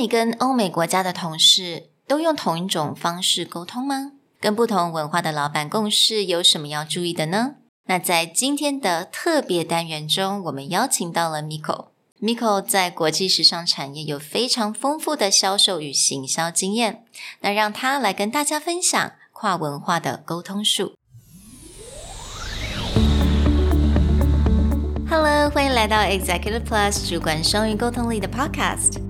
你跟欧美国家的同事都用同一种方式沟通吗？跟不同文化的老板共事有什么要注意的呢？那在今天的特别单元中，我们邀请到了 Miko。Miko 在国际时尚产业有非常丰富的销售与行销经验，那让他来跟大家分享跨文化的沟通术。Hello，欢迎来到 Executive Plus 主管双语沟通力的 Podcast。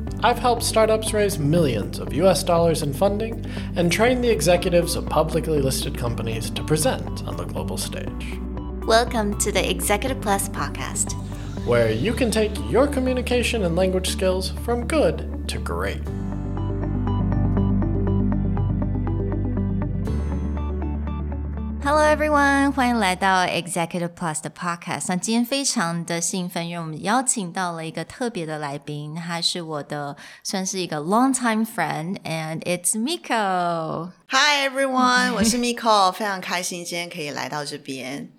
I've helped startups raise millions of US dollars in funding and train the executives of publicly listed companies to present on the global stage. Welcome to the Executive Plus podcast, where you can take your communication and language skills from good to great. Hello everyone，欢迎来到 Executive Plus 的 podcast。那今天非常的兴奋，因为我们邀请到了一个特别的来宾，他是我的算是一个 long time friend，and it's Miko。Hi everyone，我是 Miko，非常开心今天可以来到这边。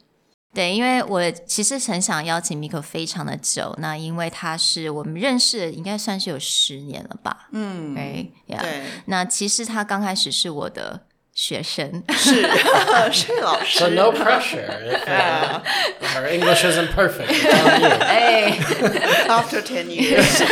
对，因为我其实很想邀请 Miko 非常的久，那因为他是我们认识的，应该算是有十年了吧？嗯，对，yeah. 对。那其实他刚开始是我的。学生是是老师，So no pressure. If, uh, our English isn't perfect. 哎，After ten years.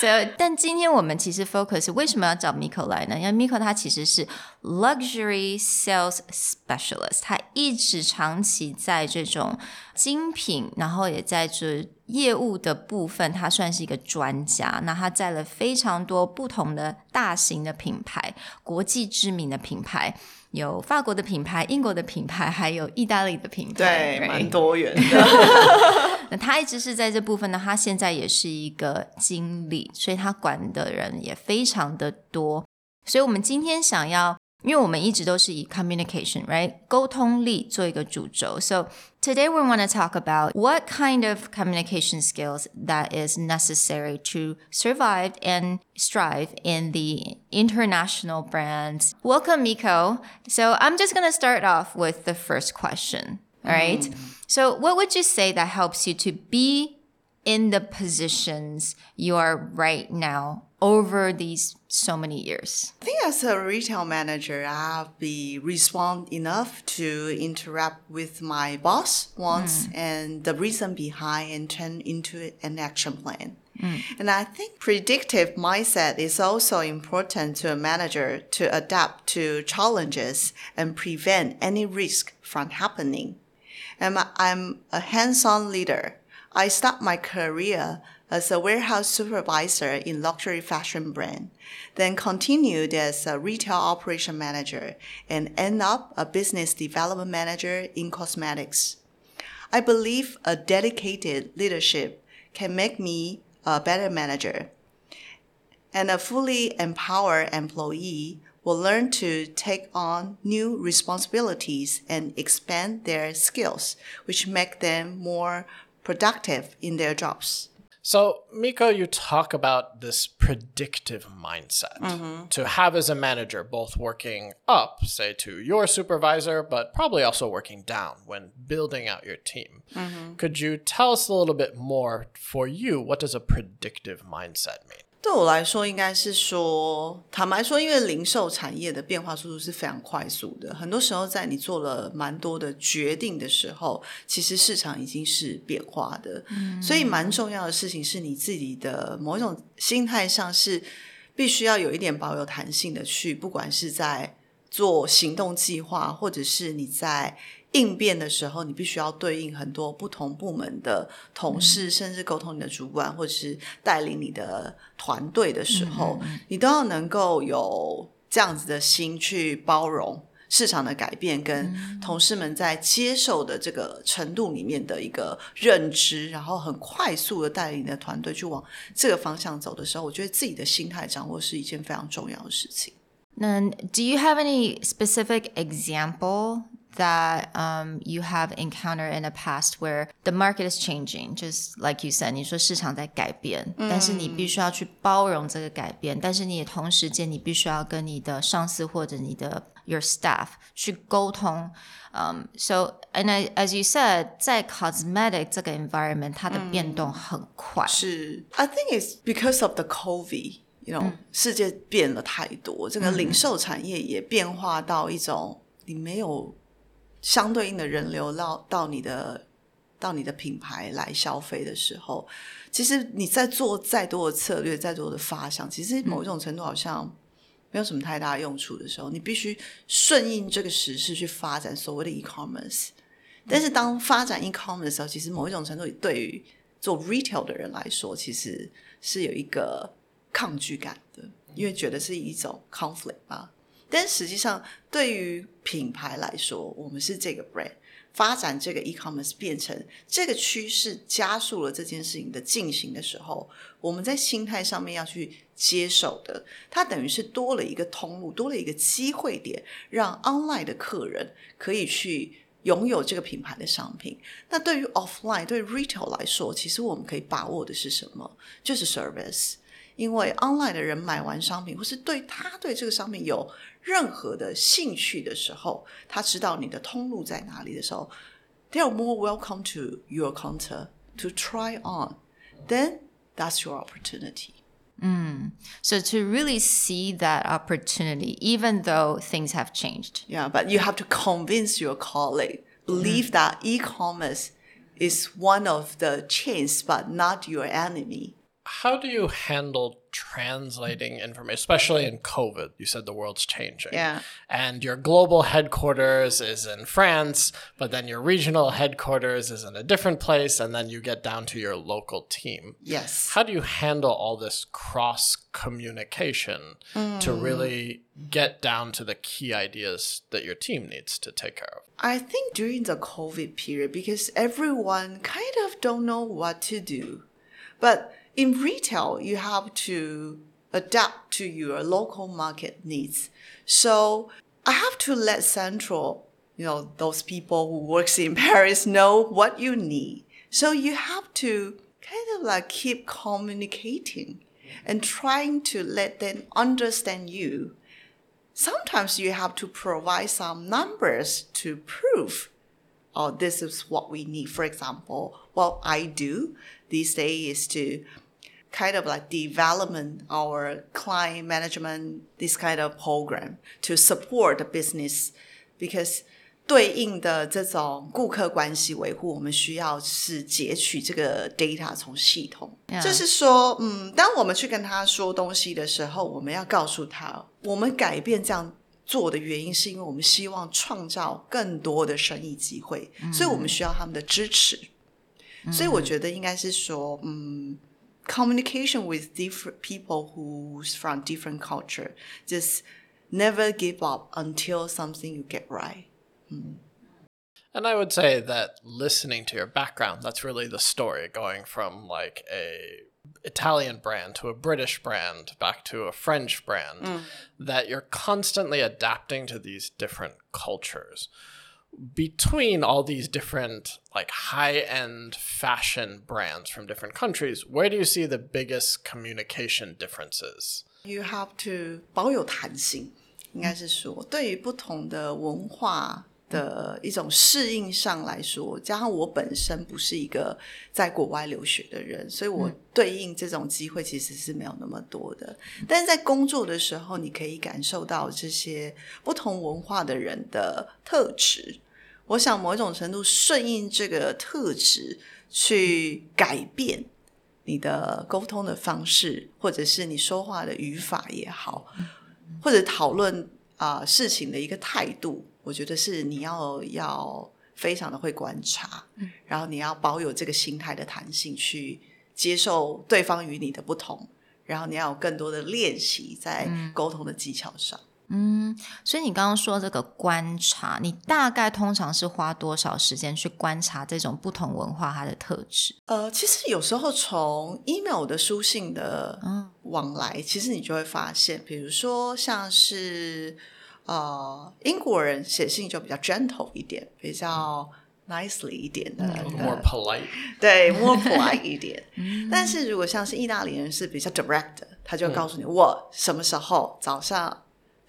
So，但今天我们其实 focus 为什么要找 Miko 来呢？因为 Miko 他其实是 luxury sales specialist，他一直长期在这种精品，然后也在这。业务的部分，他算是一个专家。那他在了非常多不同的大型的品牌，国际知名的品牌，有法国的品牌、英国的品牌，还有意大利的品牌，对，蛮多元的。那他一直是在这部分呢，他现在也是一个经理，所以他管的人也非常的多。所以我们今天想要。因为我们一直都是以 communication, right? 沟通力做一个主轴。So today we want to talk about what kind of communication skills that is necessary to survive and strive in the international brands. Welcome, Miko. So I'm just going to start off with the first question. All right. Mm. So what would you say that helps you to be in the positions you are right now over these so many years? I think as a retail manager, I have be respond enough to interact with my boss once mm. and the reason behind and turn into an action plan. Mm. And I think predictive mindset is also important to a manager to adapt to challenges and prevent any risk from happening. And I'm a hands-on leader. I start my career as a warehouse supervisor in luxury fashion brand, then continued as a retail operation manager and end up a business development manager in cosmetics. I believe a dedicated leadership can make me a better manager. And a fully empowered employee will learn to take on new responsibilities and expand their skills, which make them more productive in their jobs. So, Miko, you talk about this predictive mindset mm-hmm. to have as a manager, both working up, say, to your supervisor, but probably also working down when building out your team. Mm-hmm. Could you tell us a little bit more for you? What does a predictive mindset mean? 对我来说，应该是说，坦白说，因为零售产业的变化速度是非常快速的，很多时候在你做了蛮多的决定的时候，其实市场已经是变化的。嗯，所以蛮重要的事情是你自己的某一种心态上是必须要有一点保有弹性的去，不管是在做行动计划，或者是你在。应变的时候，你必须要对应很多不同部门的同事，嗯、甚至沟通你的主管，或者是带领你的团队的时候，你都要能够有这样子的心去包容。市场的改变跟同事们在接受的这个程度里面的一个认知，然后很快速的带领你的团队去往这个方向走的时候，我觉得自己的心态掌握是一件非常重要的事情。那 Do you have any specific example that um you have encountered in the past where the market is changing? Just like you said，你说市场在改变，但是你必须要去包容这个改变，但是你也同时间你必须要跟你的上司或者你的 your staff 去沟通。Um, so and I, as you said，在 cosmetic 这个 environment，它的变动很快。是，I think it's because of the COVID。You know，世界变了太多，这个零售产业也变化到一种你没有 相对应的人流到到你的到你的品牌来消费的时候，其实你在做再多的策略、再多的发想，其实某一种程度好像没有什么太大用处的时候，你必须顺应这个时势去发展所谓的 e-commerce。但是当发展 e-commerce 的时候，其实某一种程度对于做 retail 的人来说，其实是有一个。抗拒感的，因为觉得是一种 conflict 吧。但实际上，对于品牌来说，我们是这个 brand 发展这个 e-commerce 变成这个趋势，加速了这件事情的进行的时候，我们在心态上面要去接受的，它等于是多了一个通路，多了一个机会点，让 online 的客人可以去拥有这个品牌的商品。那对于 offline 对 retail 来说，其实我们可以把握的是什么？就是 service。因为 online 的人买完商品，或是对他对这个商品有任何的兴趣的时候，他知道你的通路在哪里的时候，they are more welcome to your counter to try on. Then that's your opportunity. 嗯，so to really see that opportunity, even though things have changed. Yeah, but you have to convince your colleague, believe that e-commerce is one of the chains, but not your enemy. how do you handle translating information, especially in COVID? You said the world's changing. Yeah. And your global headquarters is in France, but then your regional headquarters is in a different place, and then you get down to your local team. Yes. How do you handle all this cross communication mm. to really get down to the key ideas that your team needs to take care of? I think during the COVID period, because everyone kind of don't know what to do, but in retail, you have to adapt to your local market needs. So I have to let central, you know, those people who works in Paris know what you need. So you have to kind of like keep communicating and trying to let them understand you. Sometimes you have to provide some numbers to prove, oh, this is what we need. For example, what I do these days is to kind of like development our client management this kind of program to support the business because 对应的这种顾客关系维护，我们需要是截取这个 data 从系统。Yeah. 就是说，嗯，当我们去跟他说东西的时候，我们要告诉他，我们改变这样做的原因，是因为我们希望创造更多的生意机会，mm -hmm. 所以我们需要他们的支持。Mm -hmm. 所以我觉得应该是说，嗯。 Communication with different people who's from different culture. Just never give up until something you get right. Mm. And I would say that listening to your background, that's really the story, going from like a Italian brand to a British brand back to a French brand, mm. that you're constantly adapting to these different cultures between all these different like high-end fashion brands from different countries where do you see the biggest communication differences you have to 保有弹性应该是说对于不同的文化的一种适应上来说加上我本身不是一个在国外留学的人所以我对应这种机会其实是没有那么多的但是在工作的时候你可以感受到这些不同文化的人的特质 我想某一种程度顺应这个特质去改变你的沟通的方式，或者是你说话的语法也好，或者讨论啊、呃、事情的一个态度，我觉得是你要要非常的会观察，然后你要保有这个心态的弹性去接受对方与你的不同，然后你要有更多的练习在沟通的技巧上。嗯，所以你刚刚说这个观察，你大概通常是花多少时间去观察这种不同文化它的特质？呃，其实有时候从 email 的书信的往来，嗯、其实你就会发现，比如说像是呃英国人写信就比较 gentle 一点，比较 nicely 一点的，more polite，对，more polite 一点。但是如果像是意大利人是比较 direct，他就告诉你、嗯、我什么时候早上。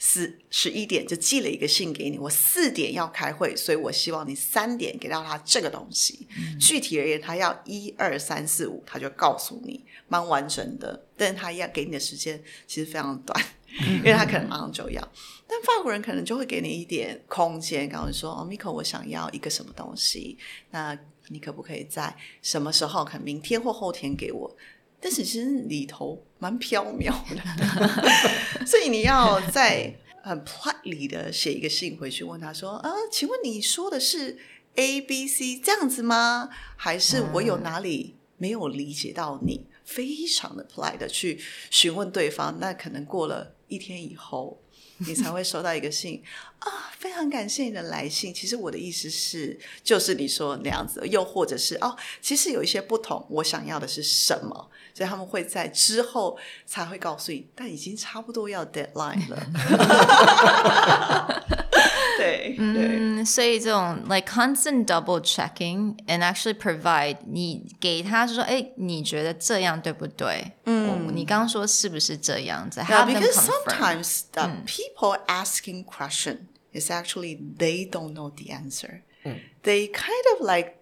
四十一点就寄了一个信给你，我四点要开会，所以我希望你三点给到他这个东西。具体而言，他要一二三四五，他就告诉你，蛮完整的。但是他要给你的时间其实非常短，因为他可能马上就要。但法国人可能就会给你一点空间，告诉你说：“哦，Miko，我想要一个什么东西，那你可不可以在什么时候？可能明天或后天给我。”但是其实里头蛮飘渺的，所以你要在很 politely 的写一个信回去问他说：“啊，请问你说的是 A B C 这样子吗？还是我有哪里没有理解到你？”非常的 polite 的去询问对方。那可能过了一天以后。你才会收到一个信啊，非常感谢你的来信。其实我的意思是，就是你说那样子，又或者是哦，其实有一些不同，我想要的是什么，所以他们会在之后才会告诉你，但已经差不多要 deadline 了。对，嗯，所以这种 like constant double checking and actually provide 你给他就说，哎，你觉得这样对不对？嗯，你刚刚说是不是这样子？Yeah, because sometimes the people asking question is actually they don't know the answer. They kind of like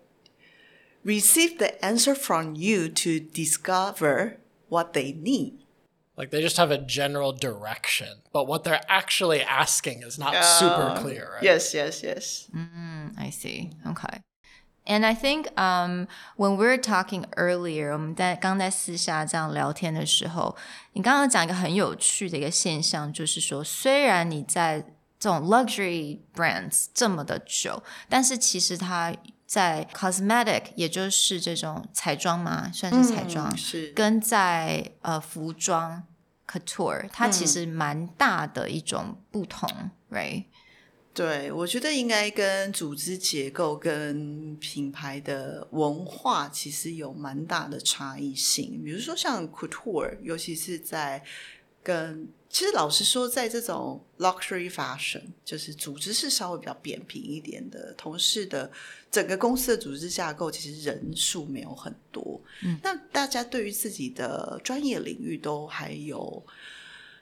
receive the answer from you to discover what they need. Like they just have a general direction, but what they're actually asking is not uh, super clear. Right? Yes, yes, yes. Mm, I see. Okay. And I think um, when we were talking earlier，我们在刚在私下这样聊天的时候，你刚刚讲一个很有趣的一个现象，就是说，虽然你在这种 luxury brands 这么的久，但是其实它 在 cosmetic，也就是这种彩妆嘛，算是彩妆，嗯、是跟在呃服装 couture，它其实蛮大的一种不同、嗯、，right？对，我觉得应该跟组织结构跟品牌的文化其实有蛮大的差异性。比如说像 couture，尤其是在跟。其实老实说，在这种 luxury fashion，就是组织是稍微比较扁平一点的，同事的整个公司的组织架构其实人数没有很多。嗯，那大家对于自己的专业领域都还有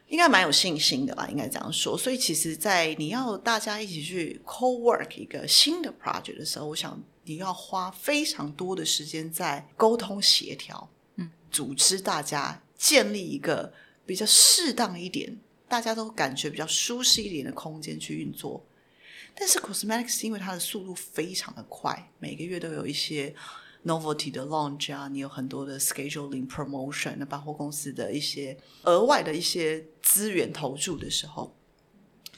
应该蛮有信心的吧？应该这样说。所以，其实，在你要大家一起去 co-work 一个新的 project 的时候，我想你要花非常多的时间在沟通协调，嗯，组织大家建立一个。比较适当一点，大家都感觉比较舒适一点的空间去运作。但是 cosmetics 因为它的速度非常的快，每个月都有一些 novelty 的 launch 啊，你有很多的 scheduling promotion，那百货公司的一些额外的一些资源投注的时候，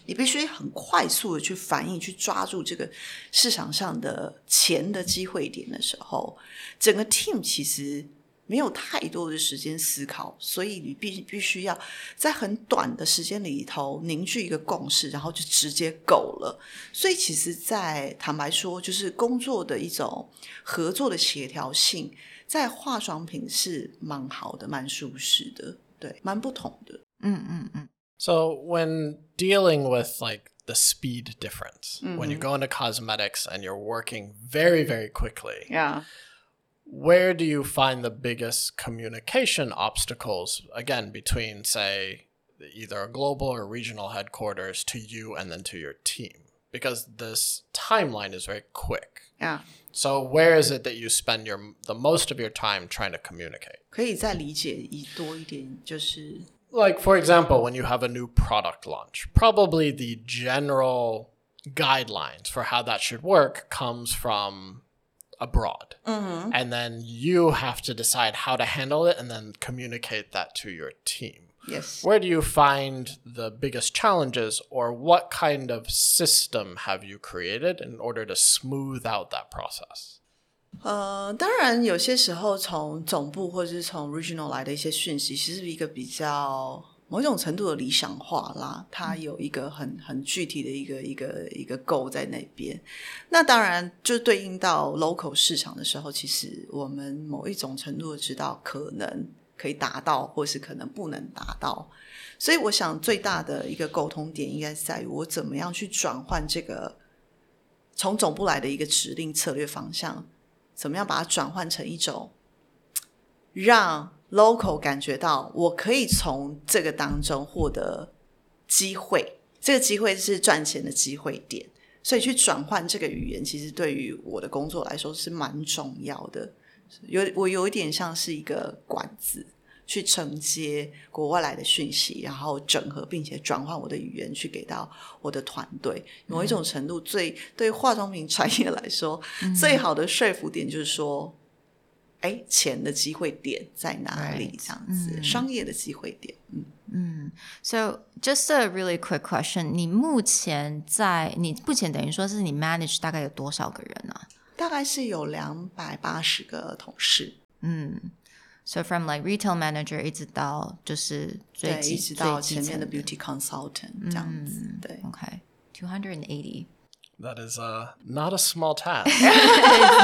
你必须很快速的去反应，去抓住这个市场上的钱的机会点的时候，整个 team 其实。没有太多的时间思考，所以你必必须要在很短的时间里头凝聚一个共识，然后就直接 go 了。所以其实，在坦白说，就是工作的一种合作的协调性，在化妆品是蛮好的，蛮舒适的，对，蛮不同的。嗯嗯嗯。So when dealing with like the speed difference, mm -hmm. when you go into cosmetics and you're working very very quickly, yeah. where do you find the biggest communication obstacles again between say either a global or regional headquarters to you and then to your team because this timeline is very quick yeah so where is it that you spend your the most of your time trying to communicate 可以再理解多一点就是 like for example when you have a new product launch probably the general guidelines for how that should work comes from abroad. Mm-hmm. And then you have to decide how to handle it and then communicate that to your team. Yes. Where do you find the biggest challenges, or what kind of system have you created in order to smooth out that process? 呃，当然，有些时候从总部或者是从 regional 来的一些讯息，其实是一个比较 某一种程度的理想化啦，它有一个很很具体的一个一个一个构在那边。那当然，就对应到 local 市场的时候，其实我们某一种程度的知道可能可以达到，或是可能不能达到。所以，我想最大的一个沟通点，应该是在于我怎么样去转换这个从总部来的一个指令策略方向，怎么样把它转换成一种让。Local 感觉到我可以从这个当中获得机会，这个机会是赚钱的机会点，所以去转换这个语言，其实对于我的工作来说是蛮重要的。有我有一点像是一个管子，去承接国外来的讯息，然后整合并且转换我的语言去给到我的团队。某一种程度，最对化妆品产业来说，嗯、最好的说服点就是说。哎，钱的机会点在哪里？这样子，商业的机会点。嗯嗯。So just a really quick question：你目前在你目前等于说是你 manage 大概有多少个人呢？大概是有两百八十个同事。嗯。So from like retail manager 一直到就是最一直到前面的 beauty consultant 这样子。对。OK，two hundred and eighty。That is uh, not a small task. it's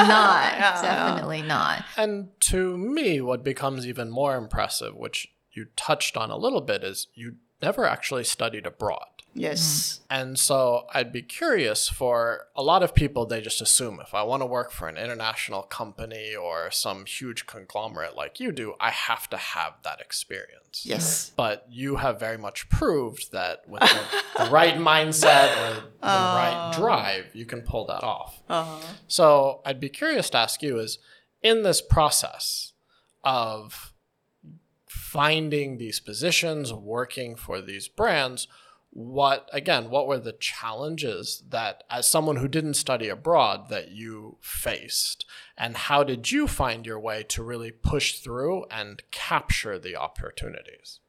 not. Definitely not. And to me, what becomes even more impressive, which you touched on a little bit, is you never actually studied abroad. Yes. Mm. And so I'd be curious for a lot of people, they just assume if I want to work for an international company or some huge conglomerate like you do, I have to have that experience. Yes. But you have very much proved that with the, the right mindset or the right drive, you can pull that off. Uh-huh. So I'd be curious to ask you is in this process of finding these positions, working for these brands, what again what were the challenges that as someone who didn't study abroad that you faced? And how did you find your way to really push through and capture the opportunities?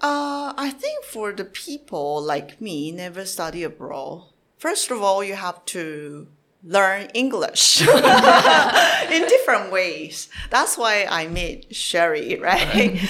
Uh, i think for the people like me never study abroad first of all you have to learn english in different ways that's why i met sherry right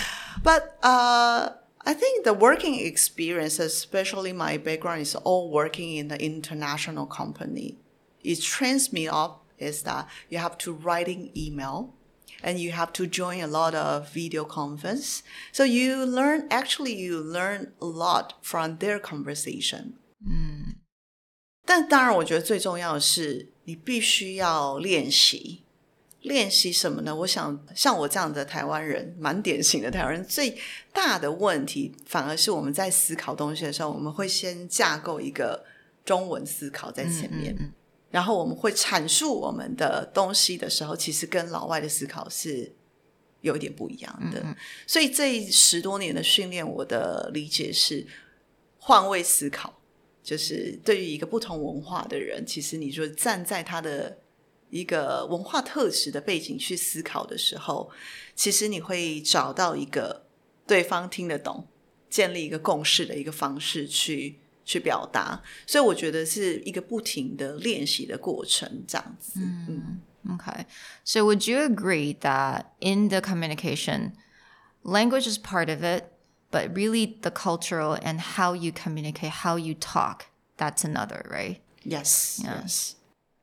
but uh I think the working experience, especially my background is all working in the international company. It trains me up is that you have to writing email and you have to join a lot of video conference. So you learn, actually you learn a lot from their conversation. 嗯，但当然，我觉得最重要的是你必须要练习。练习什么呢？我想像我这样的台湾人，蛮典型的台湾人。最大的问题，反而是我们在思考东西的时候，我们会先架构一个中文思考在前面，嗯嗯嗯，然后我们会阐述我们的东西的时候，其实跟老外的思考是有一点不一样的。所以这十多年的训练，我的理解是换位思考，就是对于一个不同文化的人，其实你就站在他的。一个文化特质的背景去思考的时候，其实你会找到一个对方听得懂、建立一个共识的一个方式去去表达。所以我觉得是一个不停的练习的过程，这样子。嗯，Okay. So would you agree that in the communication, language is part of it, but really the cultural and how you communicate, how you talk, that's another, right? Yes. Yes.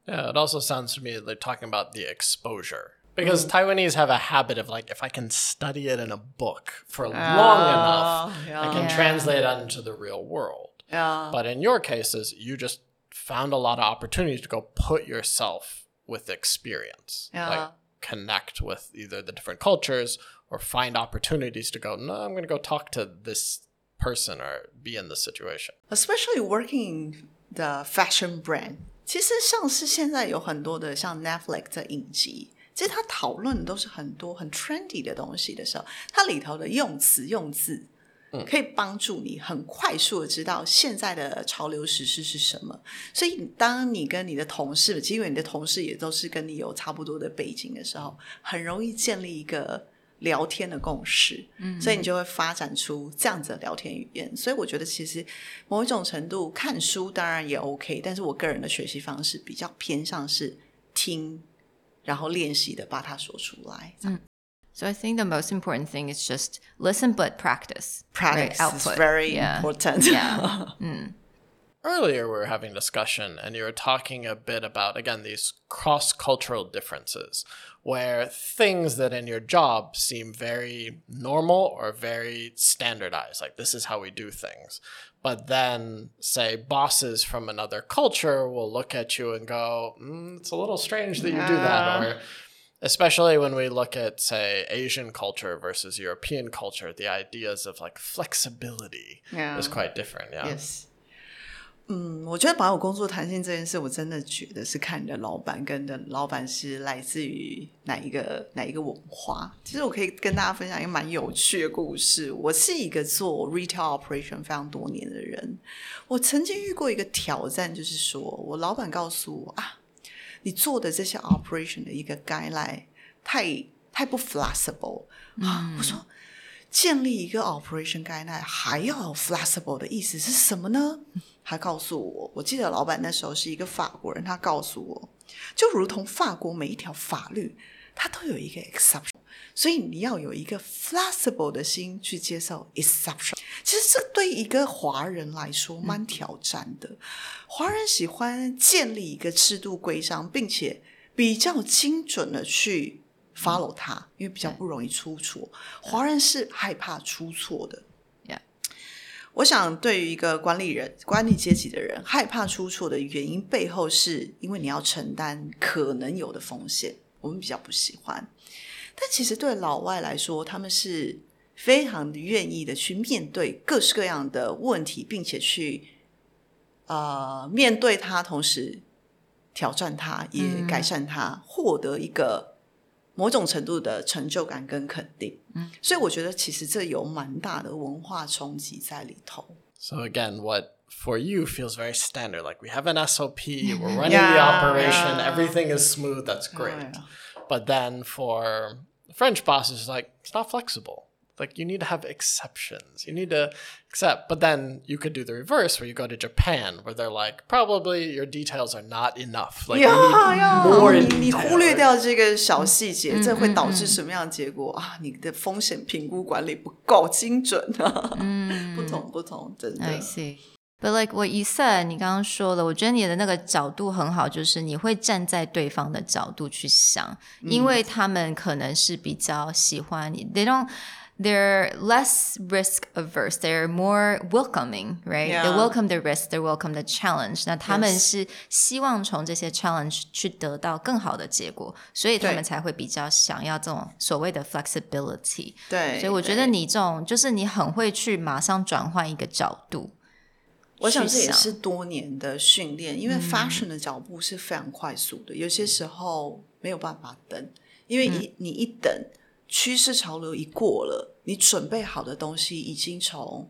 Yeah, it also sounds to me like talking about the exposure. Because mm. Taiwanese have a habit of like, if I can study it in a book for long enough, yeah. I can yeah. translate it into the real world. Yeah. But in your cases, you just found a lot of opportunities to go put yourself with experience. Yeah. Like connect with either the different cultures or find opportunities to go, no, I'm going to go talk to this person or be in this situation. Especially working the fashion brand. 其实像是现在有很多的像 Netflix 的影集，其实它讨论的都是很多很 trendy 的东西的时候，它里头的用词用字，可以帮助你很快速的知道现在的潮流时事是什么。所以当你跟你的同事，因为你的同事也都是跟你有差不多的背景的时候，很容易建立一个。 聊天的共识，嗯，所以你就会发展出这样子的聊天语言。所以我觉得，其实某一种程度看书当然也 OK，但是我个人的学习方式比较偏向是听，然后练习的把它说出来。嗯 So I think the most important thing is just listen but practice. Practice? Output. is very important. Yeah. Earlier, we were having discussion, and you were talking a bit about, again, these cross cultural differences, where things that in your job seem very normal or very standardized, like this is how we do things. But then, say, bosses from another culture will look at you and go, mm, it's a little strange that you do that. Or, especially when we look at, say, Asian culture versus European culture, the ideas of like flexibility Yeah. is quite different. Yeah. Yes. 嗯，我觉得保有工作弹性这件事，我真的觉得是看你的老板跟你的老板是来自于哪一个哪一个文化。其实我可以跟大家分享一个蛮有趣的故事。我是一个做 retail operation 非常多年的人，我曾经遇过一个挑战，就是说我老板告诉我啊，你做的这些 operation 的一个 guideline 太太不 flexible 啊，我说。建立一个 operation guideline 还要有 flexible 的意思是什么呢？他告诉我，我记得老板那时候是一个法国人，他告诉我，就如同法国每一条法律，它都有一个 exception，所以你要有一个 flexible 的心去接受 exception。其实这对一个华人来说蛮挑战的。华人喜欢建立一个制度规章，并且比较精准的去。Follow 他，因为比较不容易出错。华人是害怕出错的。我想对于一个管理人、管理阶级的人，害怕出错的原因背后，是因为你要承担可能有的风险。我们比较不喜欢。但其实对老外来说，他们是非常的愿意的去面对各式各样的问题，并且去呃面对它，同时挑战它，也改善它，获得一个。某种程度的成就感跟肯定，嗯，所以我觉得其实这有蛮大的文化冲击在里头。 So again, what for you feels very standard. Like we have an SOP, we're running the operation, yeah. everything is smooth, that's great. Yeah. But then for French bosses, like it's not flexible. Like you need to have exceptions. You need to accept. But then you could do the reverse where you go to Japan where they're like, probably your details are not enough. Like you need more 你你 detail. 忽略掉这个小细节，这会导致什么样的结果啊？你的风险评估管理不够精准啊！不同不同，真的。 I see. But like what you said，你刚刚说了，我觉得你的那个角度很好，就是你会站在对方的角度去想，因为他们可能是比较喜欢你，they don't。 They're less risk averse. They're more welcoming, right? Yeah. They welcome the risk. They welcome the challenge. 那他们是希望从这些 challenge 去得到更好的结果，所以他们才会比较想要这种所谓的 flexibility。对，所以我觉得你这种就是你很会去马上转换一个角度。我想这也是多年的训练，因为 fashion 的脚步是非常快速的，嗯、有些时候没有办法等，因为你你一等。嗯趋势潮流一过了，你准备好的东西已经从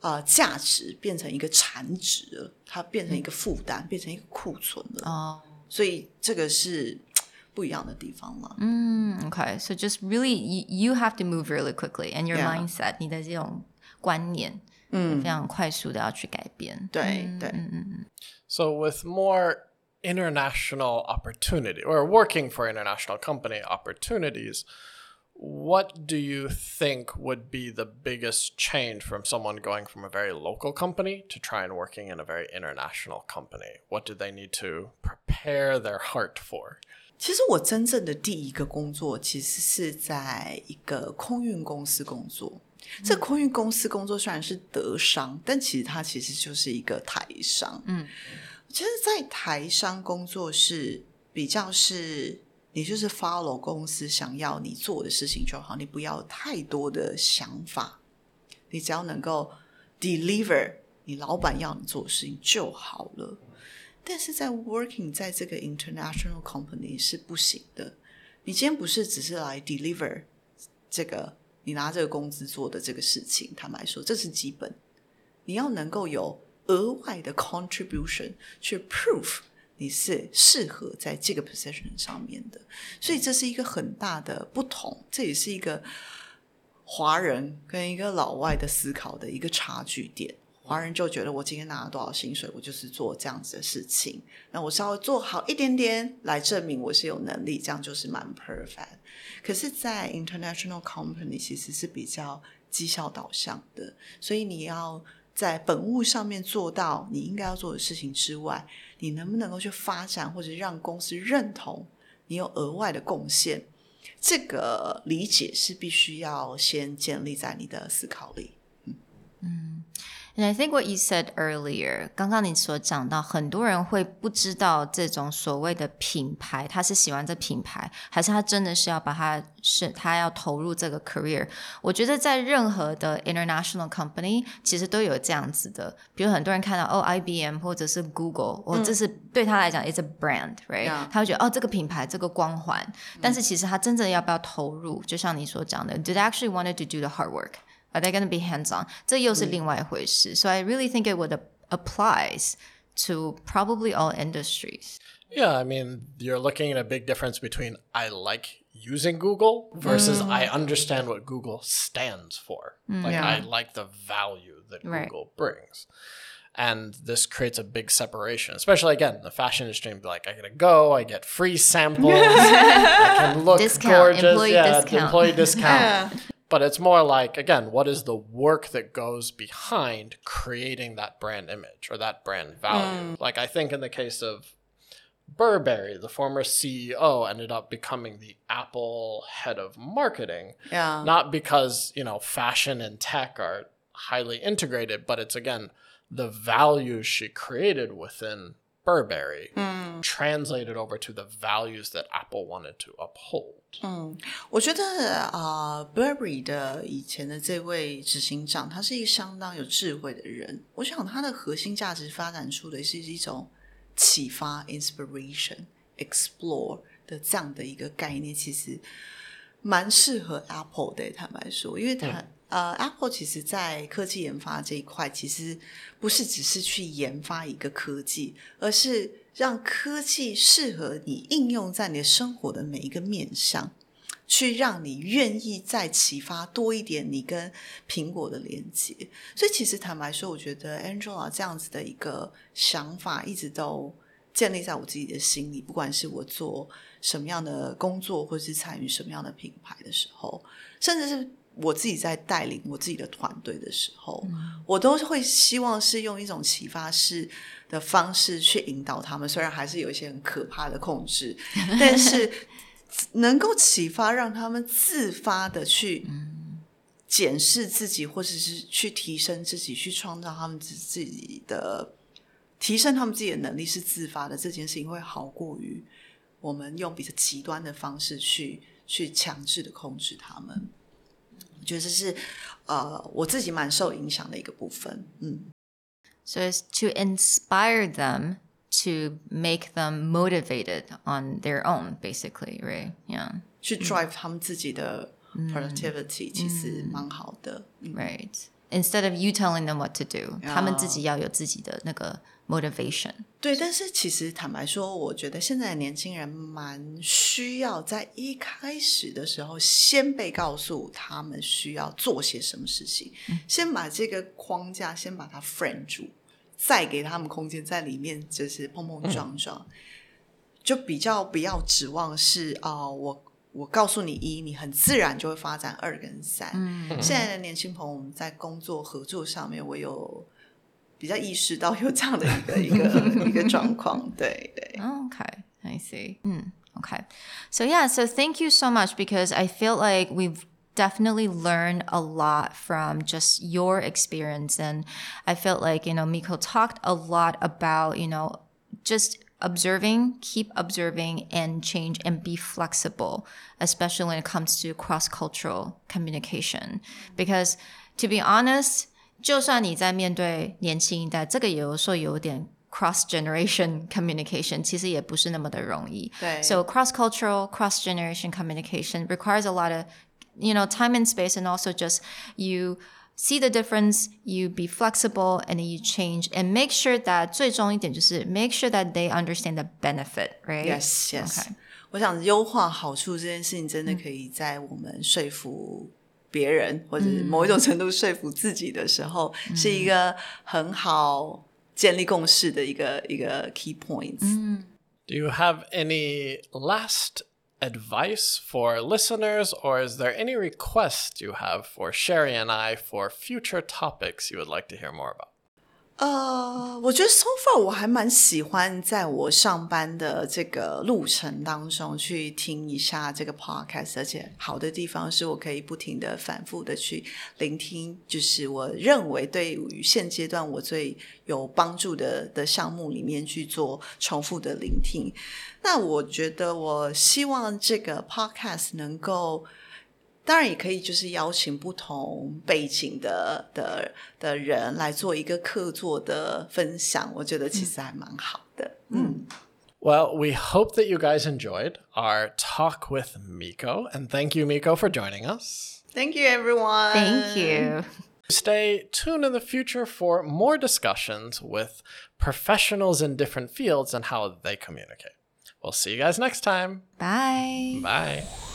啊价值变成一个产值了，它变成一个负担，嗯、变成一个库存了。哦，所以这个是不一样的地方嘛。嗯，OK，so just really you you have to move really quickly and your mindset，、你的这种观念，嗯，非常快速的要去改变。对嗯对，嗯嗯嗯。So with more international opportunity or working for international company opportunities. What do you think would be the biggest change from someone going from a very local company to try and working in a very international company? What do they need to prepare their heart for? 其实我真正的第一个工作，其实是在一个空运公司工作。嗯、这空运公司工作虽然是德商，但其实它其实就是一个台商。嗯，其实，在台商工作是比较是。 你就是 follow 公司想要你做的事情就好，你不要太多的想法，你只要能够 deliver 你老板要你做的事情就好了。但是在 working 在这个 international company 是不行的。你今天不是只是来 deliver 这个你拿这个工资做的这个事情，坦白说这是基本，你要能够有额外的 contribution 去 prove。你是适合在这个 position 上面的，所以这是一个很大的不同，这也是一个华人跟一个老外的思考的一个差距点。华人就觉得我今天拿了多少薪水，我就是做这样子的事情。那我稍微做好一点点来证明我是有能力，这样就是蛮 perfect。可是，在 international company 其实是比较绩效导向的，所以你要在本务上面做到你应该要做的事情之外，你能不能够去发展或者让公司认同你有额外的贡献？这个理解是必须要先建立在你的思考里。嗯。嗯 And I think what you said earlier，刚刚你所讲到，很多人会不知道这种所谓的品牌，他是喜欢这品牌，还是他真的是要把他是他要投入这个 career？我觉得在任何的 international company，其实都有这样子的。比如很多人看到哦，IBM 或者是 Google，哦，这是对他来讲，it's a brand，right？Yeah. 他会觉得哦，这个品牌这个光环，但是其实他真正要不要投入？就像你所讲的，did I actually wanted to do the hard work？Are they going to be hands-on？这又是另外一回事。So I really think it would applies to probably all industries. Yeah, I mean, you're looking at a big difference between I like using Google versus mm. I understand what Google stands for. Mm, like yeah. I like the value that right. Google brings. And this creates a big separation, especially again, the fashion industry. Like, I gotta go, I get free samples, I can look discount, gorgeous, employee yeah, discount. employee discount. yeah but it's more like again what is the work that goes behind creating that brand image or that brand value mm. like i think in the case of burberry the former ceo ended up becoming the apple head of marketing yeah not because you know fashion and tech are highly integrated but it's again the values she created within Burberry mm. translated over to the values that Apple wanted to uphold. 嗯，我觉得啊、呃、，Burberry 的以前的这位执行长，他是一个相当有智慧的人。我想他的核心价值发展出的是一种启发 （inspiration）、explore 的这样的一个概念，其实蛮适合 Apple 的。坦白说，因为他。嗯 呃、，Apple 其实在科技研发这一块，其实不是只是去研发一个科技，而是让科技适合你应用在你的生活的每一个面上，去让你愿意再启发多一点你跟苹果的连接。所以，其实坦白说，我觉得 Angela 这样子的一个想法，一直都建立在我自己的心里。不管是我做什么样的工作，或是参与什么样的品牌的时候，甚至是。我自己在带领我自己的团队的时候，嗯，我都会希望是用一种启发式的方式去引导他们。虽然还是有一些很可怕的控制，但是能够启发，让他们自发的去检视自己，或者是去提升自己，去创造他们自自己的提升他们自己的能力是自发的。这件事情会好过于我们用比较极端的方式去去强制的控制他们。我觉得这是，呃，我自己蛮受影响的一个部分。嗯，So it's to inspire them to make them motivated on their own, basically, right? Yeah. 去 drive 他们自己的 productivity，其实蛮好的。Right. Instead of you telling them what to do，他们自己要有自己的那个。 Motivation 对，但是其实坦白说，我觉得现在的年轻人蛮需要在一开始的时候先被告诉他们需要做些什么事情，嗯、先把这个框架先把它 frame 住，再给他们空间在里面就是碰碰撞撞，嗯、就比较不要指望是啊、呃，我我告诉你一，你很自然就会发展二跟三。嗯，现在的年轻朋友我们在工作合作上面，我有。比较意识到有这样的一个一个一个状况，对对。Okay, I see. 嗯，Okay. So yeah, so thank you so much because I feel like we've definitely learned a lot from just your experience, and I felt like you know Miko talked a lot about you know just observing, keep observing, and change and be flexible, especially when it comes to cross cultural communication. Because to be honest. 就算你在面对年轻一代，这个也有时候有点 cross generation communication，其实也不是那么的容易。对，so cross cultural, cross generation communication requires a lot of, you know, time and space, and also just you see the difference, you be flexible, and then you change, and make sure that 最重要一点就是 make sure that they understand the benefit, right? Yes, yes. Okay. 我想优化好处这件事情，真的可以在我们说服。 别人，或者某一种程度说服自己的时候，嗯、是一个很好建立共识的一个一个 key points。嗯。Do you have any last advice for listeners, or is there any request you have for Sherry and I for future topics you would like to hear more about? 呃，我觉得 so far 我还蛮喜欢在我上班的这个路程当中去听一下这个 podcast，而且好的地方是我可以不停的反复的去聆听，就是我认为对于现阶段我最有帮助的的项目里面去做重复的聆听。那我觉得我希望这个 podcast 能够。当然也可以，就是邀请不同背景的的的人来做一个客座的分享，我觉得其实还蛮好的。嗯。Well, we hope that you guys enjoyed our talk with Miko, and thank you, Miko, for joining us. Thank you, everyone. Thank you. Stay tuned in the future for more discussions with professionals in different fields and how they communicate. We'll see you guys next time. Bye. Bye.